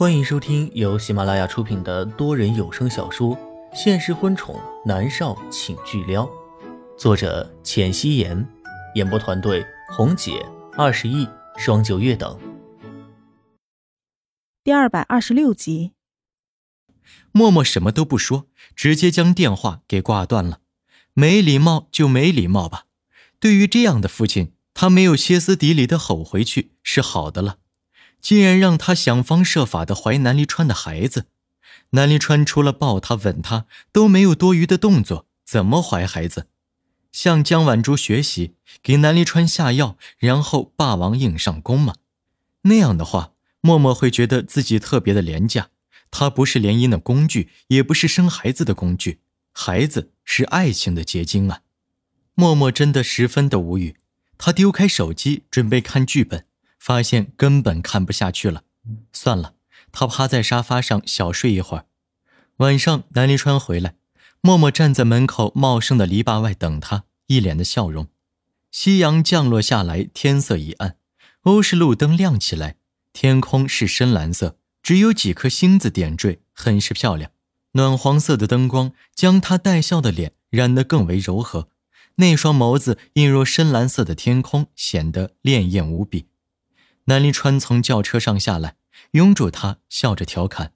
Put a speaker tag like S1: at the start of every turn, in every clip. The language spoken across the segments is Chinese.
S1: 欢迎收听由喜马拉雅出品的多人有声小说《现实婚宠男少请巨撩》，作者：浅汐颜，演播团队：红姐、二十亿、双九月等。
S2: 第二百二十六集，
S3: 默默什么都不说，直接将电话给挂断了。没礼貌就没礼貌吧。对于这样的父亲，他没有歇斯底里的吼回去是好的了。竟然让他想方设法的怀南离川的孩子，南离川除了抱他、吻他都没有多余的动作，怎么怀孩子？向江晚珠学习，给南离川下药，然后霸王硬上弓吗？那样的话，默默会觉得自己特别的廉价。他不是联姻的工具，也不是生孩子的工具，孩子是爱情的结晶啊！默默真的十分的无语，他丢开手机，准备看剧本。发现根本看不下去了，算了，他趴在沙发上小睡一会儿。晚上，南离川回来，默默站在门口茂盛的篱笆外等他，一脸的笑容。夕阳降落下来，天色已暗，欧式路灯亮起来，天空是深蓝色，只有几颗星子点缀，很是漂亮。暖黄色的灯光将他带笑的脸染得更为柔和，那双眸子映入深蓝色的天空，显得潋滟无比。南离川从轿车上下来，拥住他，笑着调侃：“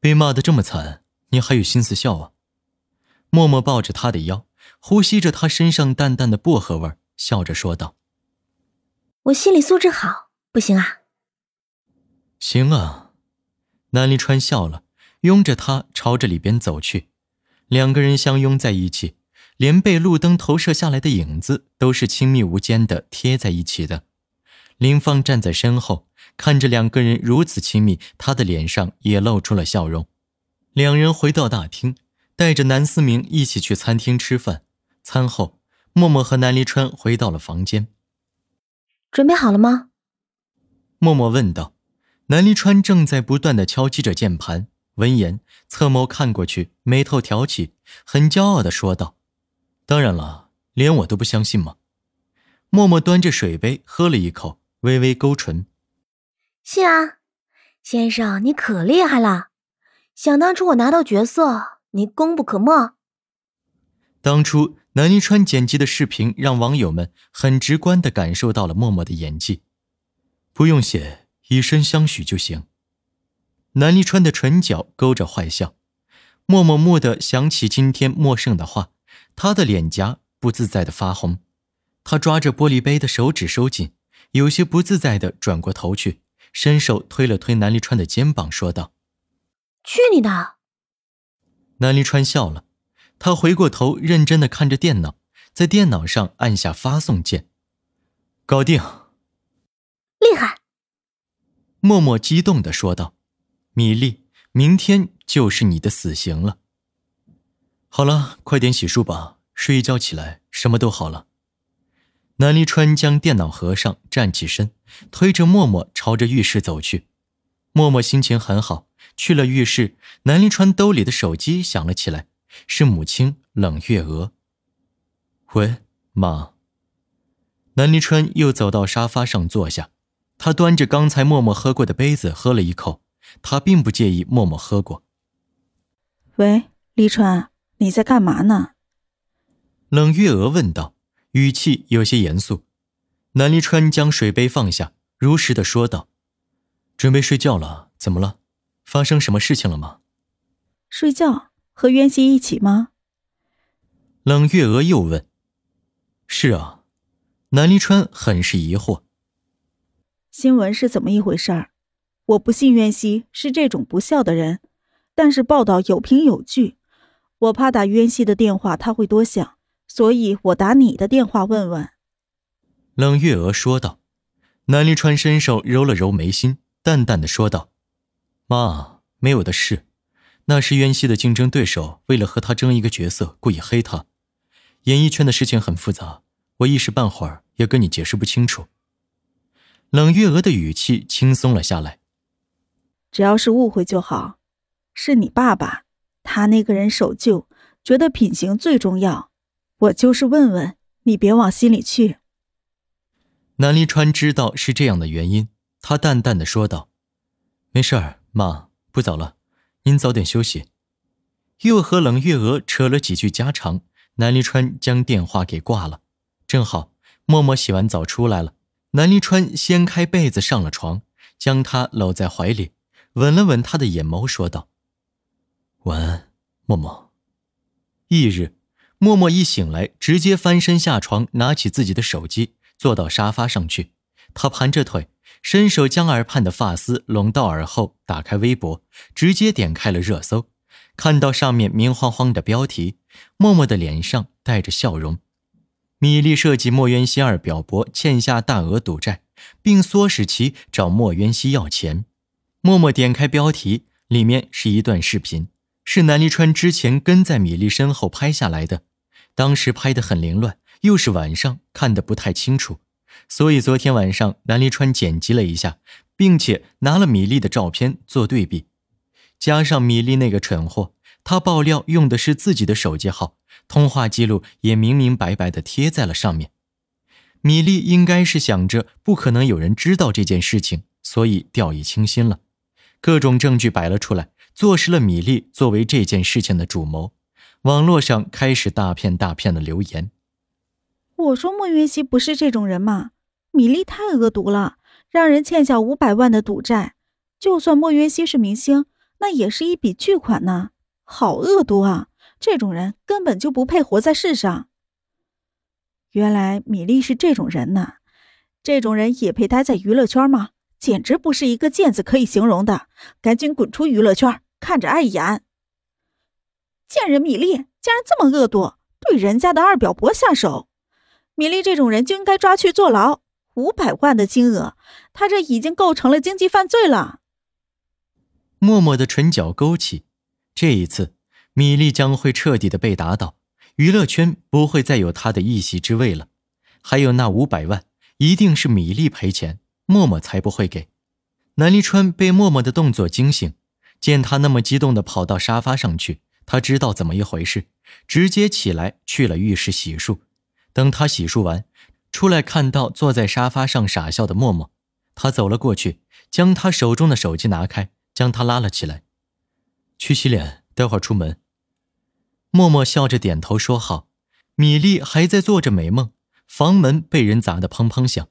S3: 被骂得这么惨，你还有心思笑啊？”默默抱着他的腰，呼吸着他身上淡淡的薄荷味，笑着说道：“
S4: 我心理素质好，不行啊？”“
S3: 行啊。”南离川笑了，拥着他朝着里边走去。两个人相拥在一起，连被路灯投射下来的影子都是亲密无间的贴在一起的。林芳站在身后，看着两个人如此亲密，他的脸上也露出了笑容。两人回到大厅，带着南思明一起去餐厅吃饭。餐后，默默和南离川回到了房间。
S4: 准备好了吗？
S3: 默默问道。南离川正在不断的敲击着键盘，闻言侧眸看过去，眉头挑起，很骄傲的说道：“当然了，连我都不相信吗？”默默端着水杯喝了一口。微微勾唇，
S4: 信啊，先生，你可厉害了！想当初我拿到角色，你功不可没。
S3: 当初南一川剪辑的视频，让网友们很直观的感受到了默默的演技，不用写，以身相许就行。南一川的唇角勾着坏笑，默默蓦地想起今天陌生的话，他的脸颊不自在的发红，他抓着玻璃杯的手指收紧。有些不自在的转过头去，伸手推了推南离川的肩膀，说道：“
S4: 去你的！”
S3: 南离川笑了，他回过头，认真的看着电脑，在电脑上按下发送键，搞定，
S4: 厉害！
S3: 默默激动的说道：“米粒，明天就是你的死刑了。好了，快点洗漱吧，睡一觉起来，什么都好了。”南离川将电脑合上，站起身，推着默默朝着浴室走去。默默心情很好，去了浴室，南离川兜里的手机响了起来，是母亲冷月娥。喂，妈。南离川又走到沙发上坐下，他端着刚才默默喝过的杯子喝了一口，他并不介意默默喝过。
S2: 喂，离川，你在干嘛呢？
S3: 冷月娥问道。语气有些严肃，南离川将水杯放下，如实的说道：“准备睡觉了，怎么了？发生什么事情了吗？”“
S2: 睡觉和渊熙一起吗？”
S3: 冷月娥又问。“是啊。”南离川很是疑惑。
S2: “新闻是怎么一回事儿？我不信渊熙是这种不孝的人，但是报道有凭有据，我怕打渊熙的电话他会多想。”所以我打你的电话问问。”
S3: 冷月娥说道。南离川伸手揉了揉眉心，淡淡的说道：“妈，没有的事，那是渊熙的竞争对手，为了和他争一个角色，故意黑他。演艺圈的事情很复杂，我一时半会儿也跟你解释不清楚。”冷月娥的语气轻松了下来。
S2: 只要是误会就好，是你爸爸，他那个人守旧，觉得品行最重要。我就是问问你，别往心里去。
S3: 南离川知道是这样的原因，他淡淡的说道：“没事儿，妈，不早了，您早点休息。又和冷月娥扯了几句家常，南离川将电话给挂了。正好默默洗完澡出来了，南离川掀开被子上了床，将她搂在怀里，吻了吻她的眼眸，说道：“晚安，默默。”翌日，默默一醒来，直接翻身下床，拿起自己的手机，坐到沙发上去。他盘着腿，伸手将耳畔的发丝拢到耳后，打开微博，直接点开了热搜。看到上面明晃晃的标题，默默的脸上带着笑容。米粒设计莫渊熙二表伯欠下大额赌债，并唆使其找莫渊熙要钱。默默点开标题，里面是一段视频，是南离川之前跟在米粒身后拍下来的。当时拍得很凌乱，又是晚上，看得不太清楚。所以昨天晚上南离川剪辑了一下，并且拿了米粒的照片做对比，加上米粒那个蠢货，他爆料用的是自己的手机号，通话记录也明明白白的贴在了上面。米粒应该是想着不可能有人知道这件事情，所以掉以轻心了。各种证据摆了出来，坐实了米粒作为这件事情的主谋。网络上开始大片大片的留言。
S2: 我说莫云熙不是这种人嘛，米粒太恶毒了，让人欠下五百万的赌债。就算莫云熙是明星，那也是一笔巨款呢，好恶毒啊！这种人根本就不配活在世上。原来米粒是这种人呢，这种人也配待在娱乐圈吗？简直不是一个贱字可以形容的，赶紧滚出娱乐圈，看着碍眼。贱人米粒竟然这么恶毒，对人家的二表伯下手。米粒这种人就应该抓去坐牢，五百万的金额，他这已经构成了经济犯罪了。
S3: 默默的唇角勾起，这一次，米粒将会彻底的被打倒，娱乐圈不会再有他的一席之位了。还有那五百万，一定是米粒赔钱，默默才不会给。南离川被默默的动作惊醒，见他那么激动的跑到沙发上去，他知道怎么一回事，直接起来去了浴室洗漱。等他洗漱完，出来看到坐在沙发上傻笑的默默，他走了过去，将他手中的手机拿开，将他拉了起来。去洗脸，待会儿出门。默默笑着点头说好。米粒还在做着美梦，房门被人砸得砰砰响。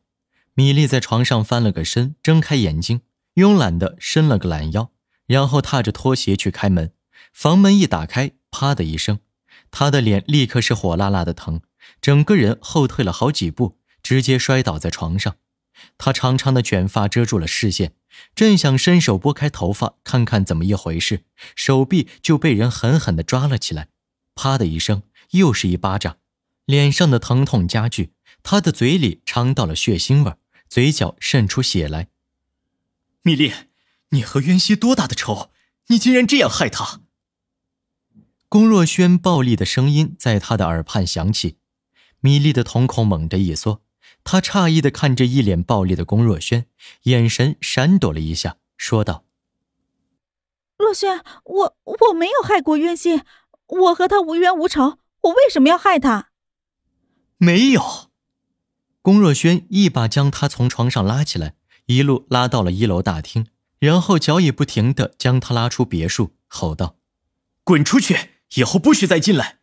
S3: 米粒在床上翻了个身，睁开眼睛，慵懒地伸了个懒腰，然后踏着拖鞋去开门。房门一打开，啪的一声，他的脸立刻是火辣辣的疼。整个人后退了好几步，直接摔倒在床上。他长长的卷发遮住了视线，正想伸手拨开头发看看怎么一回事，手臂就被人狠狠地抓了起来。啪的一声，又是一巴掌，脸上的疼痛加剧，他的嘴里尝到了血腥味，嘴角渗出血来。
S5: 米粒，你和渊熙多大的仇？你竟然这样害他！
S3: 龚若轩暴力的声音在他的耳畔响起。米粒的瞳孔猛地一缩，她诧异的看着一脸暴力的龚若轩，眼神闪躲了一下，说道：“
S2: 若轩，我我没有害过渊心，我和他无冤无仇，我为什么要害他？”
S5: 没有。
S3: 龚若轩一把将他从床上拉起来，一路拉到了一楼大厅，然后脚也不停的将他拉出别墅，吼道：“
S5: 滚出去，以后不许再进来！”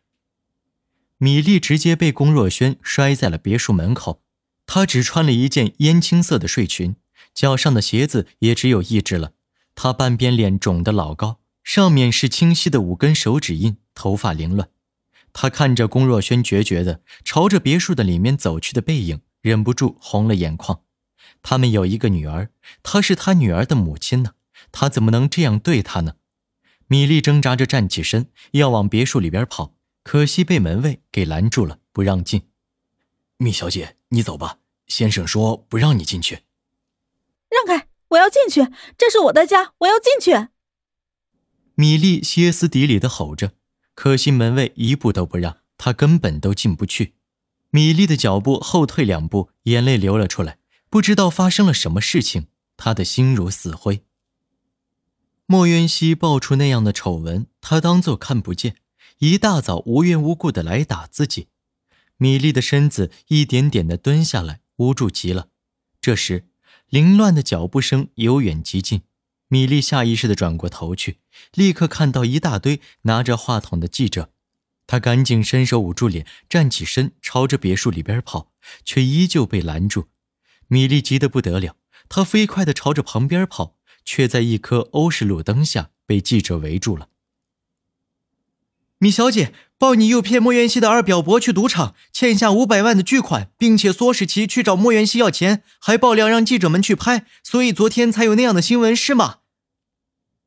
S3: 米粒直接被龚若轩摔在了别墅门口，她只穿了一件烟青色的睡裙，脚上的鞋子也只有一只了。她半边脸肿得老高，上面是清晰的五根手指印，头发凌乱。她看着龚若轩决绝的朝着别墅的里面走去的背影，忍不住红了眼眶。他们有一个女儿，她是他女儿的母亲呢，她怎么能这样对她呢？米粒挣扎着站起身，要往别墅里边跑。可惜被门卫给拦住了，不让进。
S5: 米小姐，你走吧，先生说不让你进去。
S2: 让开，我要进去，这是我的家，我要进去。
S3: 米粒歇斯底里的吼着，可惜门卫一步都不让，她根本都进不去。米粒的脚步后退两步，眼泪流了出来，不知道发生了什么事情，她的心如死灰。莫渊熙爆出那样的丑闻，他当作看不见。一大早无缘无故的来打自己，米粒的身子一点点的蹲下来，无助极了。这时，凌乱的脚步声由远及近，米粒下意识的转过头去，立刻看到一大堆拿着话筒的记者。她赶紧伸手捂住脸，站起身，朝着别墅里边跑，却依旧被拦住。米粒急得不得了，她飞快地朝着旁边跑，却在一颗欧式路灯下被记者围住了。
S5: 米小姐，报你诱骗莫元熙的二表伯去赌场，欠下五百万的巨款，并且唆使其去找莫元熙要钱，还爆料让记者们去拍，所以昨天才有那样的新闻，是吗？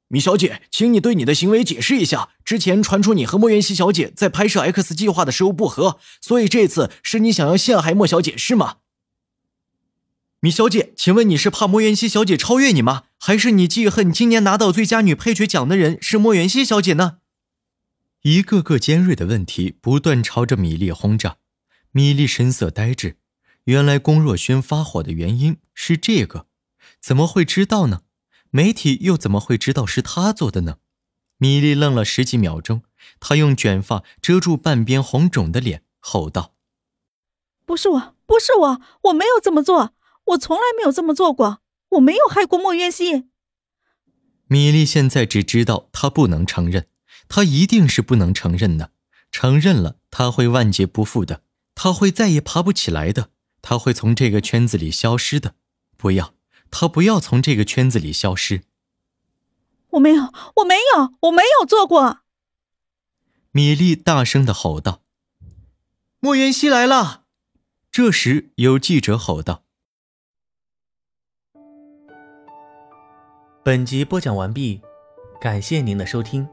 S5: 米小姐，请你对你的行为解释一下。之前传出你和莫元熙小姐在拍摄 X 计划的时候不和，所以这次是你想要陷害莫小姐，是吗？米小姐，请问你是怕莫元熙小姐超越你吗？还是你记恨今年拿到最佳女配角奖的人是莫元熙小姐呢？
S3: 一个个尖锐的问题不断朝着米粒轰炸，米粒神色呆滞。原来龚若轩发火的原因是这个，怎么会知道呢？媒体又怎么会知道是他做的呢？米粒愣了十几秒钟，她用卷发遮住半边红肿的脸，吼道：“
S2: 不是我，不是我，我没有这么做，我从来没有这么做过，我没有害过莫渊熙。”
S3: 米粒现在只知道她不能承认。他一定是不能承认的，承认了他会万劫不复的，他会再也爬不起来的，他会从这个圈子里消失的。不要，他不要从这个圈子里消失。
S2: 我没有，我没有，我没有做过。
S3: 米莉大声的吼道：“
S5: 莫元熙来了！”
S3: 这时有记者吼道：“
S1: 本集播讲完毕，感谢您的收听。